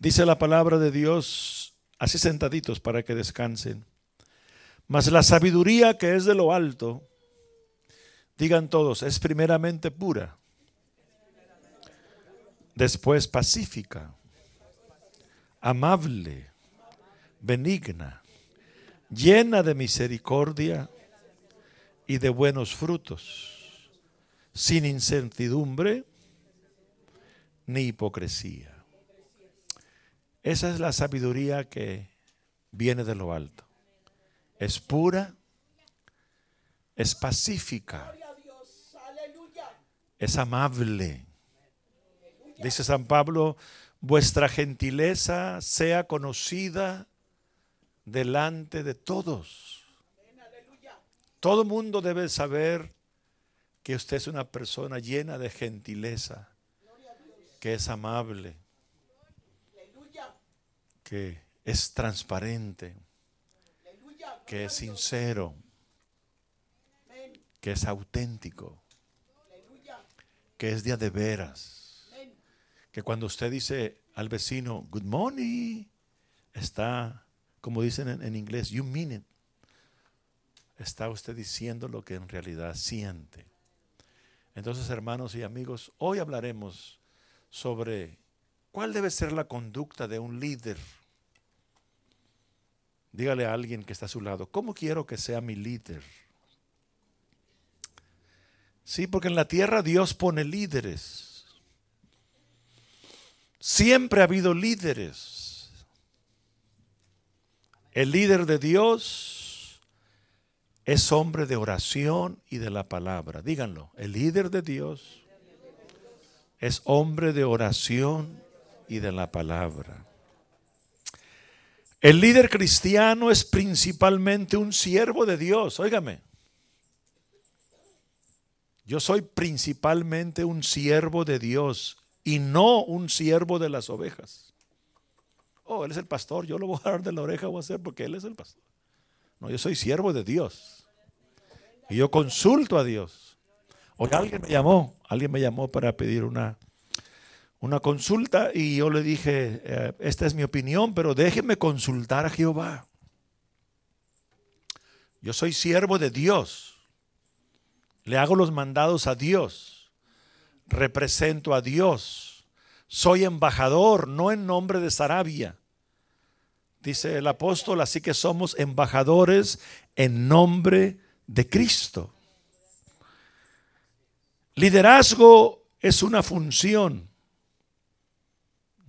Dice la palabra de Dios, así sentaditos para que descansen. Mas la sabiduría que es de lo alto, digan todos, es primeramente pura, después pacífica, amable, benigna, llena de misericordia y de buenos frutos, sin incertidumbre ni hipocresía. Esa es la sabiduría que viene de lo alto. Es pura, es pacífica, es amable. Dice San Pablo, vuestra gentileza sea conocida delante de todos. Todo mundo debe saber que usted es una persona llena de gentileza, que es amable, que es transparente, que es sincero, que es auténtico, que es día de veras, que cuando usted dice al vecino, good morning, está, como dicen en, en inglés, you mean it. Está usted diciendo lo que en realidad siente. Entonces, hermanos y amigos, hoy hablaremos sobre cuál debe ser la conducta de un líder Dígale a alguien que está a su lado, ¿cómo quiero que sea mi líder? Sí, porque en la tierra Dios pone líderes. Siempre ha habido líderes. El líder de Dios es hombre de oración y de la palabra. Díganlo, el líder de Dios es hombre de oración y de la palabra. El líder cristiano es principalmente un siervo de Dios. Óigame. Yo soy principalmente un siervo de Dios y no un siervo de las ovejas. Oh, él es el pastor, yo lo voy a dar de la oreja, voy a hacer porque él es el pastor. No, yo soy siervo de Dios. Y yo consulto a Dios. Hoy alguien me llamó, alguien me llamó para pedir una una consulta y yo le dije, eh, esta es mi opinión, pero déjeme consultar a Jehová. Yo soy siervo de Dios. Le hago los mandados a Dios. Represento a Dios. Soy embajador, no en nombre de Sarabia. Dice el apóstol, así que somos embajadores en nombre de Cristo. Liderazgo es una función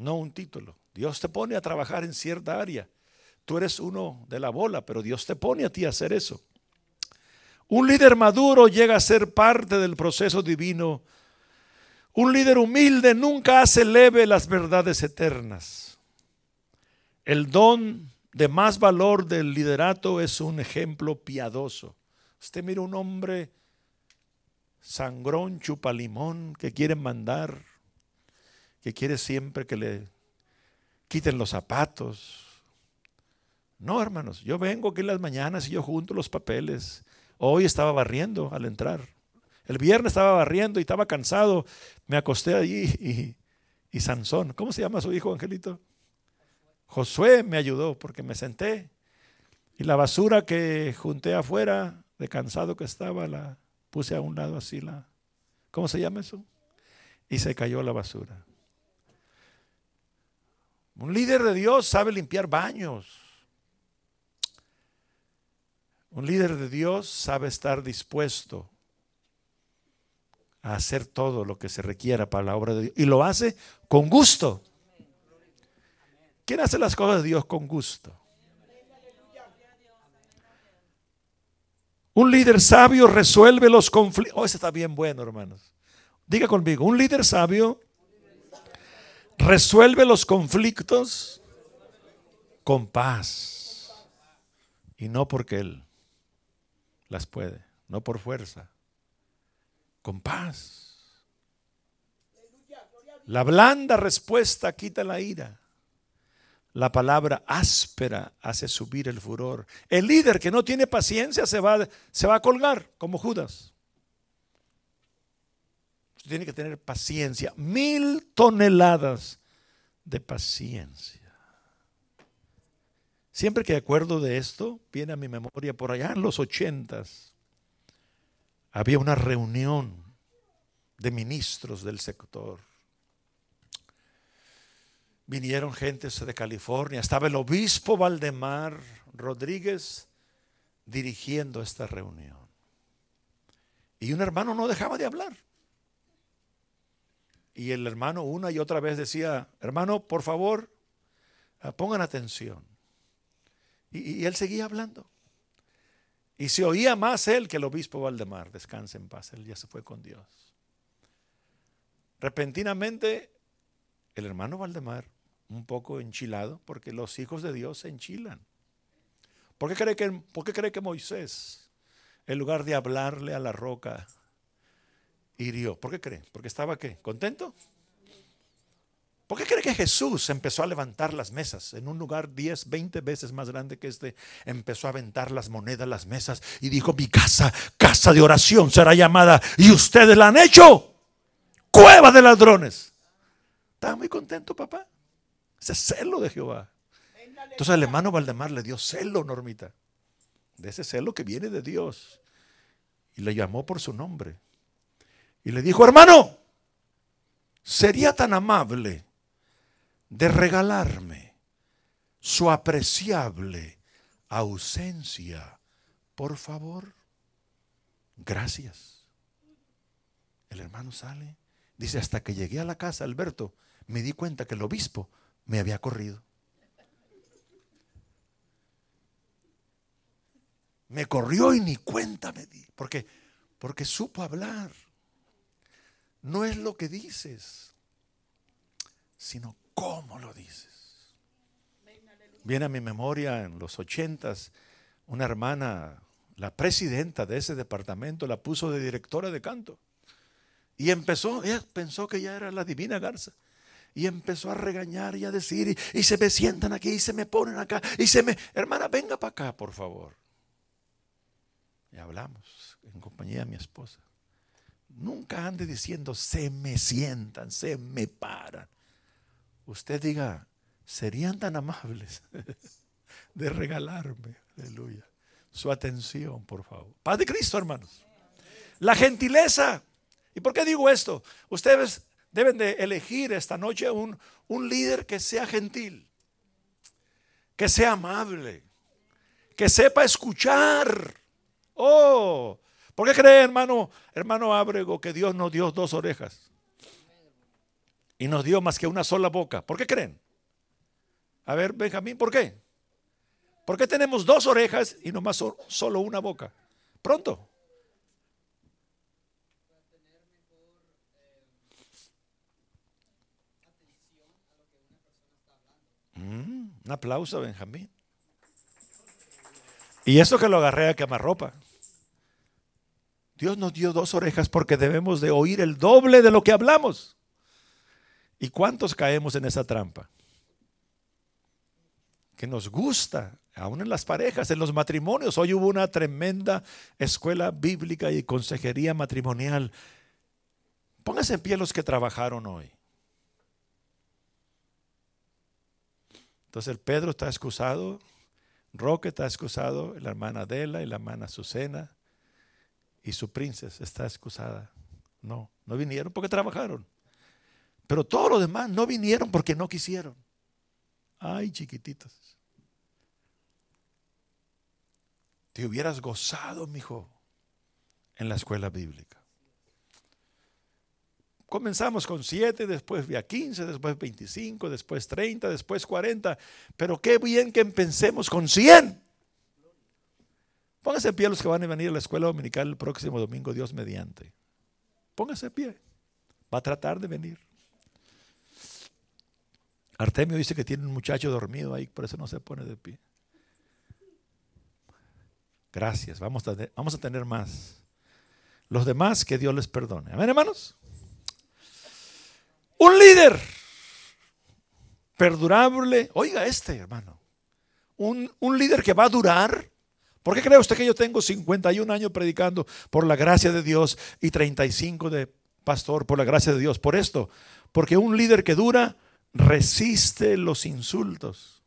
no un título. Dios te pone a trabajar en cierta área. Tú eres uno de la bola, pero Dios te pone a ti a hacer eso. Un líder maduro llega a ser parte del proceso divino. Un líder humilde nunca hace leve las verdades eternas. El don de más valor del liderato es un ejemplo piadoso. Usted mira un hombre sangrón, chupalimón, que quiere mandar que quiere siempre que le quiten los zapatos. No, hermanos, yo vengo aquí en las mañanas y yo junto los papeles. Hoy estaba barriendo al entrar. El viernes estaba barriendo y estaba cansado. Me acosté allí y, y Sansón, ¿cómo se llama su hijo, Angelito? Josué me ayudó porque me senté. Y la basura que junté afuera, de cansado que estaba, la puse a un lado así. La, ¿Cómo se llama eso? Y se cayó la basura. Un líder de Dios sabe limpiar baños. Un líder de Dios sabe estar dispuesto a hacer todo lo que se requiera para la obra de Dios. Y lo hace con gusto. ¿Quién hace las cosas de Dios con gusto? Un líder sabio resuelve los conflictos. Oh, ese está bien bueno, hermanos. Diga conmigo, un líder sabio resuelve los conflictos con paz. Y no porque Él las puede, no por fuerza, con paz. La blanda respuesta quita la ira. La palabra áspera hace subir el furor. El líder que no tiene paciencia se va, se va a colgar como Judas. Tiene que tener paciencia. Mil toneladas de paciencia. Siempre que acuerdo de esto, viene a mi memoria por allá en los ochentas, había una reunión de ministros del sector. Vinieron gentes de California, estaba el obispo Valdemar Rodríguez dirigiendo esta reunión. Y un hermano no dejaba de hablar. Y el hermano una y otra vez decía, hermano, por favor, ah, pongan atención. Y, él seguía hablando. Y se oía más él que el obispo Valdemar. Descanse en paz, él ya se fue con Dios. Repentinamente, el hermano Valdemar, un poco enchilado, porque los hijos de Dios se enchilan. ¿Por qué cree que, por qué cree que Moisés, en lugar de hablarle a la roca, hirió? ¿Por qué cree? ¿Porque estaba qué? ¿Contento? ¿Por qué cree que Jesús empezó a levantar las mesas en un lugar 10, 20 veces más grande que este? Empezó a aventar las monedas, las mesas y dijo, mi casa, casa de oración será llamada y ustedes la han hecho. Cueva de ladrones. Estaba muy contento, papá. Ese celo de Jehová. Entonces el hermano Valdemar le dio celo, Normita. De ese celo que viene de Dios. Y le llamó por su nombre. Y le dijo, hermano, sería tan amable de regalarme su apreciable ausencia, por favor. Gracias. El hermano sale. Dice, hasta que llegué a la casa, Alberto, me di cuenta que el obispo me había corrido. Me corrió y ni cuenta me di. Porque, porque supo hablar. No es lo que dices, sino ¿Cómo lo dices? Viene a mi memoria en los ochentas una hermana, la presidenta de ese departamento, la puso de directora de canto. Y empezó, ella pensó que ya era la divina Garza. Y empezó a regañar y a decir, y, se me sientan aquí, y se me ponen acá, y se me, hermana, venga para acá, por favor. Y hablamos en compañía de mi esposa. Nunca ande diciendo, se me sientan, se me paran usted diga, serían tan amables de regalarme, aleluya, su atención, por favor. Paz de Cristo, hermanos. La gentileza. ¿Y por qué digo esto? Ustedes deben de elegir esta noche un, un líder que sea gentil, que sea amable, que sepa escuchar. Oh, ¿por qué cree, hermano, hermano Ábrego, que Dios nos dio dos orejas? y nos dio más que una sola boca. ¿Por qué creen? A ver, Benjamín, ¿por qué? ¿Por qué tenemos dos orejas y no más solo una boca? Pronto. Mm, un aplauso, Benjamín. Y eso que lo agarré a quemarropa. Dios nos dio dos orejas porque debemos de oír el doble de lo que hablamos. ¿Y cuántos caemos en esa trampa? Que nos gusta, aún en las parejas, en los matrimonios. Hoy hubo una tremenda escuela bíblica y consejería matrimonial. Pónganse en pie los que trabajaron hoy. Entonces el Pedro está excusado, Roque está excusado, la hermana Adela y la hermana Azucena y su princesa está excusada. No, no vinieron porque trabajaron. Pero todos los demás no vinieron porque no quisieron. Ay, chiquititos. Te hubieras gozado, mi hijo, en la escuela bíblica. Comenzamos con siete, después a 15, después 25, después 30, después 40. Pero qué bien que empecemos con 100. Póngase en pie los que van a venir a la escuela dominical el próximo domingo, Dios mediante. Póngase en pie. Va a tratar de venir. Artemio dice que tiene un muchacho dormido ahí, por eso no se pone de pie. Gracias, vamos a, tener más. Los demás, que Dios les perdone. Amén, hermanos. Un líder perdurable. Oiga este, hermano. Un, un líder que va a durar. ¿Por qué cree usted que yo tengo 51 años predicando por la gracia de Dios y 35 de pastor por la gracia de Dios? Por esto. Porque un líder que dura resiste los insultos.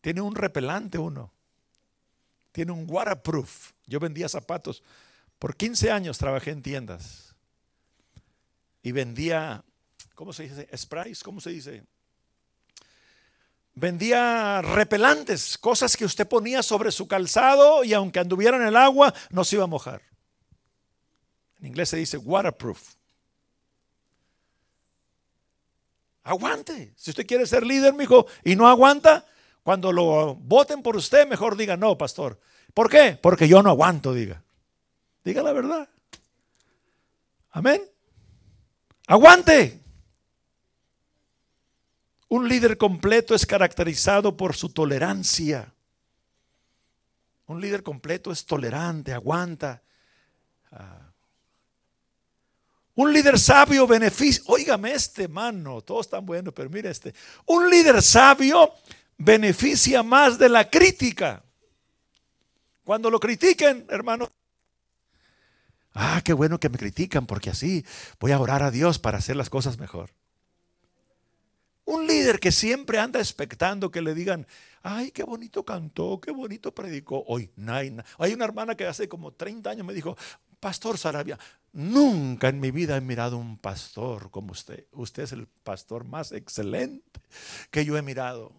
Tiene un repelante uno. Tiene un waterproof. Yo vendía zapatos. Por 15 años trabajé en tiendas. Y vendía, ¿cómo se dice? Sprays, ¿cómo se dice? Vendía repelantes, cosas que usted ponía sobre su calzado y aunque anduviera en el agua, no se iba a mojar. En inglés se dice waterproof. Aguante. Si usted quiere ser líder, mijo, y no aguanta, cuando lo voten por usted, mejor diga no, pastor. ¿Por qué? Porque yo no aguanto, diga. Diga la verdad. Amén. Aguante. Un líder completo es caracterizado por su tolerancia. Un líder completo es tolerante, aguanta. Ah, un líder sabio beneficia, óigame este mano, todos están buenos, pero mire este. Un líder sabio beneficia más de la crítica. Cuando lo critiquen, hermano, ah, qué bueno que me critican porque así voy a orar a Dios para hacer las cosas mejor. Un líder que siempre anda expectando que le digan, ay, qué bonito cantó, qué bonito predicó. Hoy, hay una hermana que hace como 30 años me dijo, Pastor Sarabia, nunca en mi vida he mirado un pastor como usted. Usted es el pastor más excelente que yo he mirado.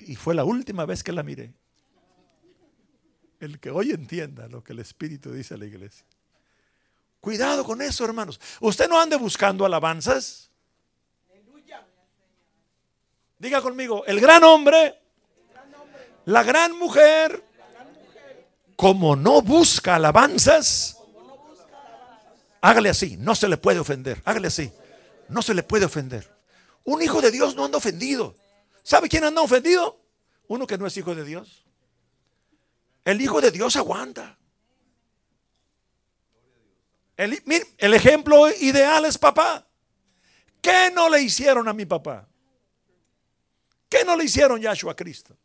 Y fue la última vez que la miré. El que hoy entienda lo que el Espíritu dice a la iglesia. Cuidado con eso, hermanos. Usted no ande buscando alabanzas. Diga conmigo, el gran hombre, la gran mujer, como no busca alabanzas, Hágale así, no se le puede ofender. Hágale así, no se le puede ofender. Un hijo de Dios no anda ofendido. ¿Sabe quién anda ofendido? Uno que no es hijo de Dios. El hijo de Dios aguanta. El, el ejemplo ideal es papá. ¿Qué no le hicieron a mi papá? ¿Qué no le hicieron Yahshua a Cristo?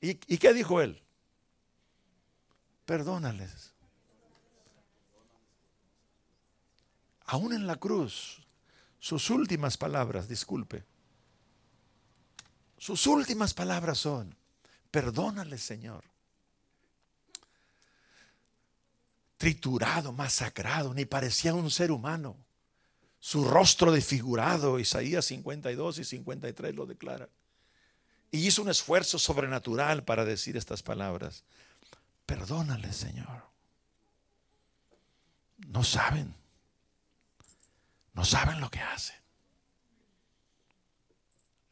¿Y, ¿Y qué dijo él? Perdónales aún en la cruz, sus últimas palabras, disculpe, sus últimas palabras son, perdónale Señor. Triturado, masacrado, ni parecía un ser humano. Su rostro desfigurado, Isaías 52 y 53 lo declara. Y hizo un esfuerzo sobrenatural para decir estas palabras. Perdónale, Señor. No saben no saben lo que hacen.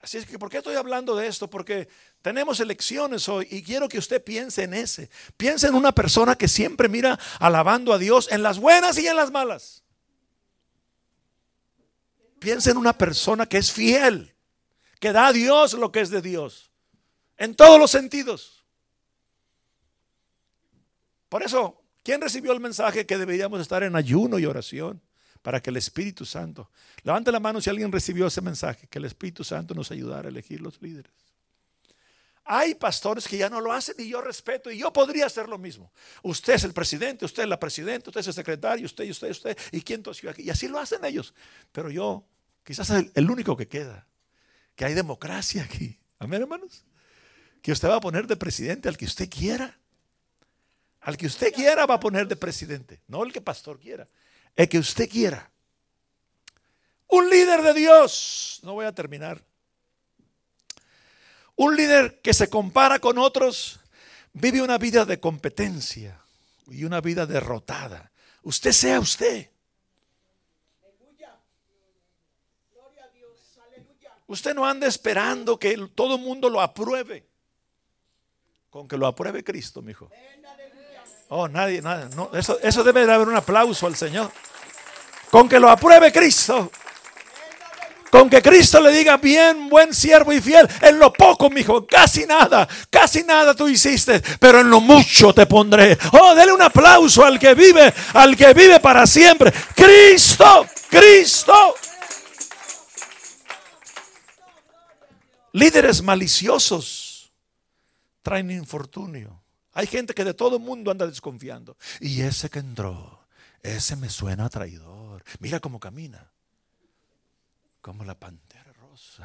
Así es que, ¿por qué estoy hablando de esto? Porque tenemos elecciones hoy y quiero que usted piense en ese. Piense en una persona que siempre mira alabando a Dios en las buenas y en las malas. Piense en una persona que es fiel, que da a Dios lo que es de Dios, en todos los sentidos. Por eso, ¿quién recibió el mensaje que deberíamos estar en ayuno y oración? para que el Espíritu Santo, levante la mano si alguien recibió ese mensaje, que el Espíritu Santo nos ayudara a elegir los líderes. Hay pastores que ya no lo hacen y yo respeto y yo podría hacer lo mismo. Usted es el presidente, usted es la presidenta, usted es el secretario, usted y usted, usted y quién tosió aquí. Y así lo hacen ellos. Pero yo, quizás es el único que queda, que hay democracia aquí. Amén, hermanos. Que usted va a poner de presidente al que usted quiera. Al que usted quiera va a poner de presidente, no el que pastor quiera el que usted quiera. Un líder de Dios, no voy a terminar. Un líder que se compara con otros vive una vida de competencia y una vida derrotada. Usted sea usted. Usted no anda esperando que todo el mundo lo apruebe. Con que lo apruebe Cristo, mi hijo. Oh, nadie, nada. No, eso, eso debe de haber un aplauso al Señor. Con que lo apruebe Cristo. Con que Cristo le diga, bien, buen siervo y fiel, en lo poco, mi hijo, casi nada, casi nada tú hiciste, pero en lo mucho te pondré. Oh, dele un aplauso al que vive, al que vive para siempre. Cristo, Cristo. Líderes maliciosos traen infortunio. Hay gente que de todo el mundo anda desconfiando. Y ese que entró, ese me suena traidor. Mira cómo camina. Como la pantera. Dios.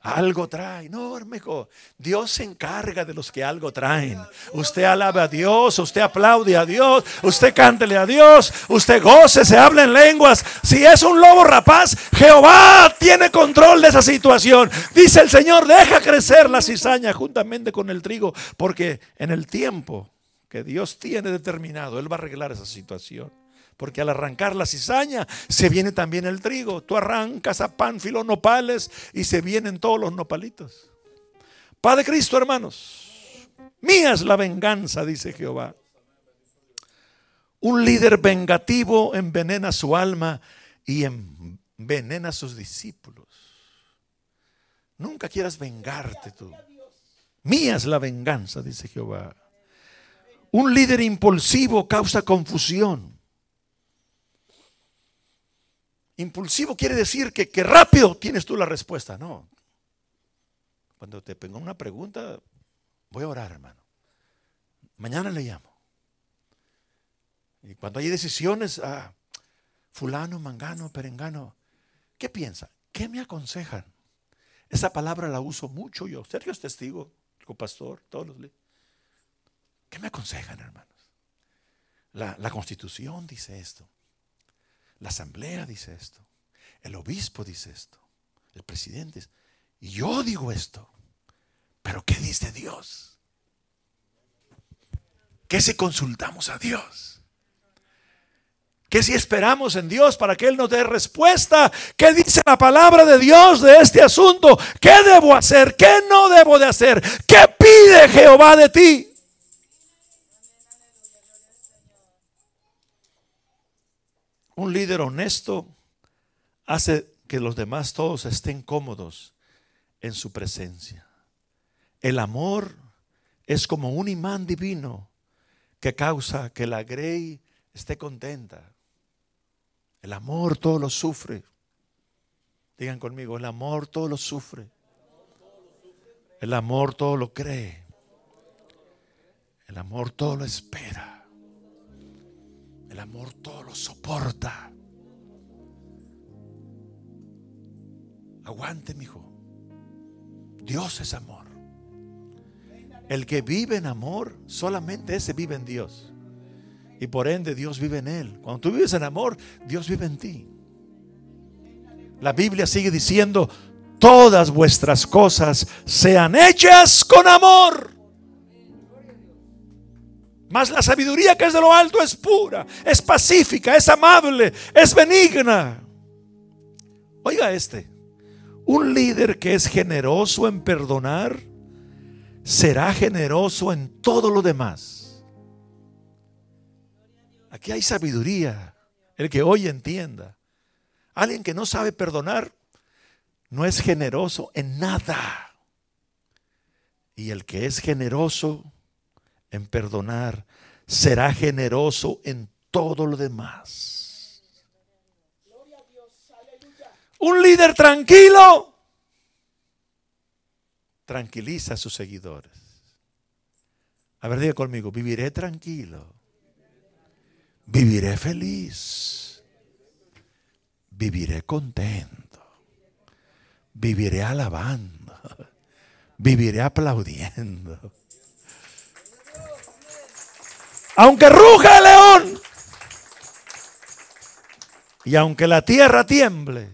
Algo trae. No, hermano. Dios se encarga de los que algo traen. Usted alabe a Dios, usted aplaude a Dios, usted cántele a Dios, usted goce, se habla en lenguas. Si es un lobo rapaz, Jehová tiene control de esa situación. Dice el Señor, deja crecer la cizaña juntamente con el trigo, porque en el tiempo que Dios tiene determinado, Él va a arreglar esa situación. Porque al arrancar la cizaña se viene también el trigo. Tú arrancas a pánfilo nopales y se vienen todos los nopalitos. Padre Cristo, hermanos. Mía es la venganza, dice Jehová. Un líder vengativo envenena su alma y envenena a sus discípulos. Nunca quieras vengarte tú. Mía es la venganza, dice Jehová. Un líder impulsivo causa confusión. Impulsivo quiere decir que, rápido tienes tú la respuesta. No. Cuando te pongo una pregunta, voy a orar, hermano. Mañana le llamo. Y cuando hay decisiones, ah, fulano, mangano, perengano, ¿qué piensa? ¿Qué me aconsejan? Esa palabra la uso mucho yo. Sergio es testigo, el pastor, todos los. ¿Qué me aconsejan, hermanos? La, la constitución dice esto. La asamblea dice esto. El obispo dice esto. El presidente. Y yo digo esto. Pero ¿qué dice Dios? ¿Qué si consultamos a Dios? ¿Qué si esperamos en Dios para que Él nos dé respuesta? ¿Qué dice la palabra de Dios de este asunto? ¿Qué debo hacer? ¿Qué no debo de hacer? ¿Qué pide Jehová de ti? Un líder honesto hace que los demás todos estén cómodos en su presencia. El amor es como un imán divino que causa que la grey esté contenta. El amor todo lo sufre. Digan conmigo, el amor todo lo sufre. El amor todo lo cree. El amor todo lo espera. El amor todo lo soporta. Aguante, mi hijo. Dios es amor. El que vive en amor, solamente ese vive en Dios. Y por ende Dios vive en él. Cuando tú vives en amor, Dios vive en ti. La Biblia sigue diciendo, todas vuestras cosas sean hechas con amor. Mas la sabiduría que es de lo alto es pura, es pacífica, es amable, es benigna. Oiga este, un líder que es generoso en perdonar, será generoso en todo lo demás. Aquí hay sabiduría, el que hoy entienda. Alguien que no sabe perdonar no es generoso en nada. Y el que es generoso en perdonar, será generoso en todo lo demás. Un líder tranquilo tranquiliza a sus seguidores. A ver, diga conmigo, viviré tranquilo, viviré feliz, viviré contento, viviré alabando, viviré aplaudiendo aunque ruja el león y aunque la tierra tiemble,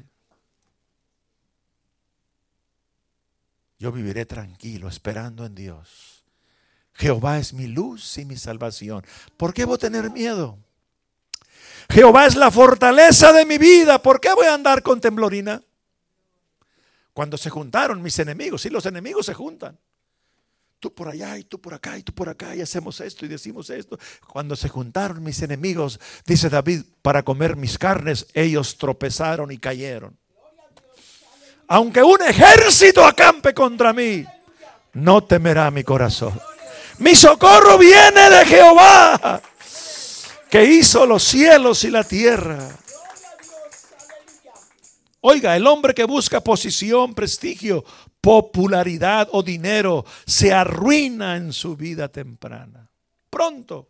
yo viviré tranquilo esperando en Dios. Jehová es mi luz y mi salvación. ¿Por qué voy a tener miedo? Jehová es la fortaleza de mi vida. ¿Por qué voy a andar con temblorina? Cuando se juntaron mis enemigos, si los enemigos se juntan tú por allá y tú por acá y tú por acá y hacemos esto y decimos esto. Cuando se juntaron mis enemigos, dice David, para comer mis carnes, ellos tropezaron y cayeron. Aunque un ejército acampe contra mí, no temerá mi corazón. Mi socorro viene de Jehová, que hizo los cielos y la tierra. Oiga, el hombre que busca posición, prestigio, popularidad o dinero se arruina en su vida temprana. Pronto.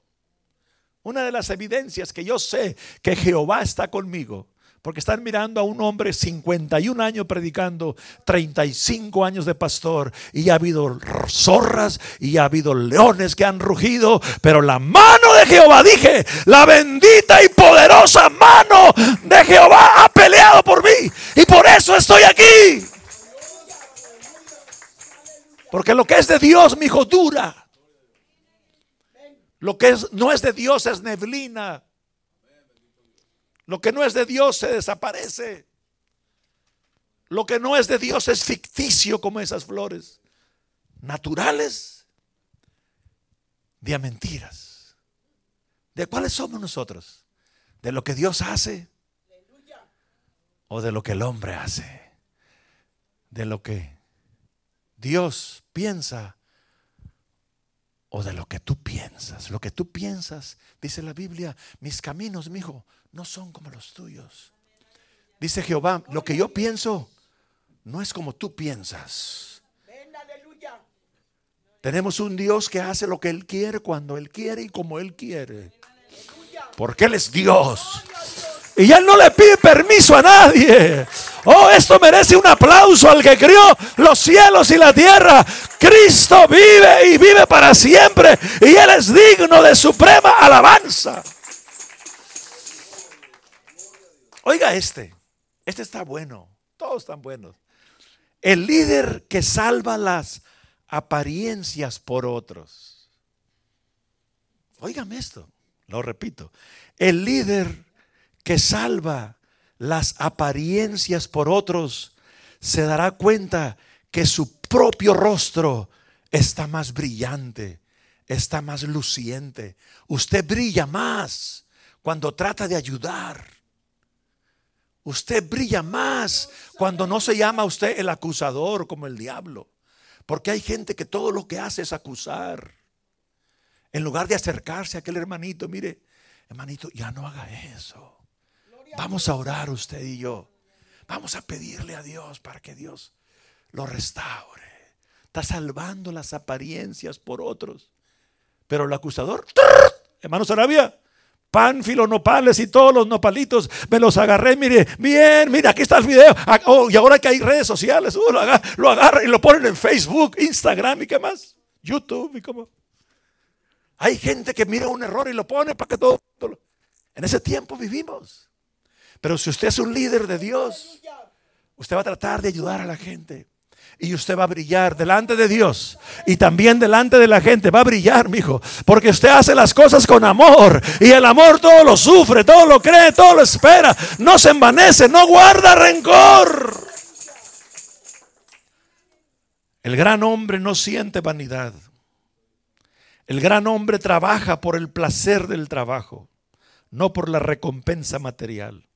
Una de las evidencias que yo sé que Jehová está conmigo, Porque están mirando a un hombre 51 años predicando, 35 años de pastor, y ha habido zorras y ha habido leones que han rugido, pero la mano de Jehová, dije, la bendita y poderosa mano de Jehová ha peleado por mí, y por eso estoy aquí. Porque lo que es de Dios, mi hijo, dura. Lo que es, no es de Dios es neblina. Lo que no es de Dios se desaparece. Lo que no es de Dios es ficticio como esas flores. Naturales de mentiras. ¿De cuáles somos nosotros? ¿De lo que Dios hace? ¿O de lo que el hombre hace? ¿De lo que Dios piensa? ¿O de lo que tú piensas? Lo que tú piensas, dice la Biblia, mis caminos, mi hijo, no son como los tuyos. Dice Jehová, lo que yo pienso no es como tú piensas. Tenemos un Dios que hace lo que Él quiere, cuando Él quiere y como Él quiere. Porque Él es Dios. Y Él no le pide permiso a nadie. Oh, esto merece un aplauso al que crió los cielos y la tierra. Cristo vive y vive para siempre. Y Él es digno de suprema alabanza. Oiga este, este está bueno, todos están buenos. El líder que salva las apariencias por otros. Óigame esto, lo repito. El líder que salva las apariencias por otros se dará cuenta que su propio rostro está más brillante, está más luciente. Usted brilla más cuando trata de ayudar Usted brilla más cuando no se llama usted el acusador como el diablo. Porque hay gente que todo lo que hace es acusar. En lugar de acercarse a aquel hermanito, mire, hermanito, ya no haga eso. Vamos a orar usted y yo. Vamos a pedirle a Dios para que Dios lo restaure. Está salvando las apariencias por otros. Pero el acusador, hermano Sarabia, pánfilo, nopales y todos los nopalitos. Me los agarré, mire, bien, mire, aquí está el video. Ah, oh, y ahora que hay redes sociales, uh, lo, agarra, y lo ponen en Facebook, Instagram y qué más. YouTube y cómo. Hay gente que mira un error y lo pone para que todo, todo. En ese tiempo vivimos. Pero si usted es un líder de Dios, usted va a tratar de ayudar a la gente y usted va a brillar delante de Dios y también delante de la gente. Va a brillar, mi hijo, porque usted hace las cosas con amor y el amor todo lo sufre, todo lo cree, todo lo espera, no se envanece, no guarda rencor. El gran hombre no siente vanidad. El gran hombre trabaja por el placer del trabajo, no por la recompensa material.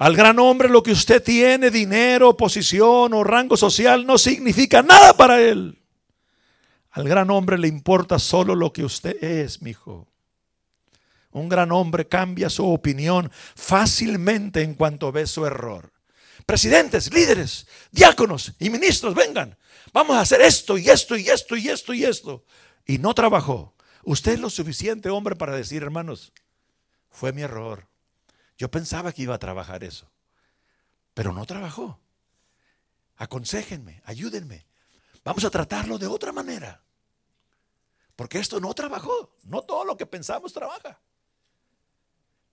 Al gran hombre lo que usted tiene, dinero, posición o rango social, no significa nada para él. Al gran hombre le importa solo lo que usted es, mi hijo. Un gran hombre cambia su opinión fácilmente en cuanto ve su error. Presidentes, líderes, diáconos y ministros, vengan. Vamos a hacer esto y esto y esto y esto y esto. Y no trabajó. Usted es lo suficiente hombre para decir, hermanos, fue mi error. Yo pensaba que iba a trabajar eso, pero no trabajó. Aconséjenme, ayúdenme. Vamos a tratarlo de otra manera. Porque esto no trabajó. No todo lo que pensamos trabaja.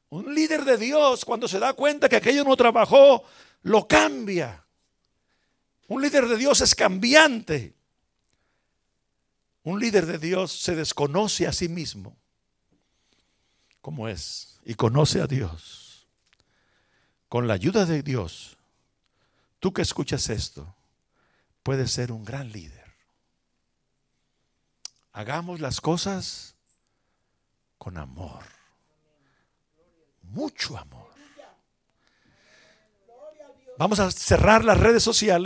Un líder de Dios, cuando se da cuenta que aquello no trabajó, lo cambia. Un líder de Dios es cambiante. Un líder de Dios se desconoce a sí mismo, como es, y conoce a Dios con la ayuda de Dios, tú que escuchas esto, puedes ser un gran líder. Hagamos las cosas con amor, mucho amor. Vamos a cerrar las redes sociales.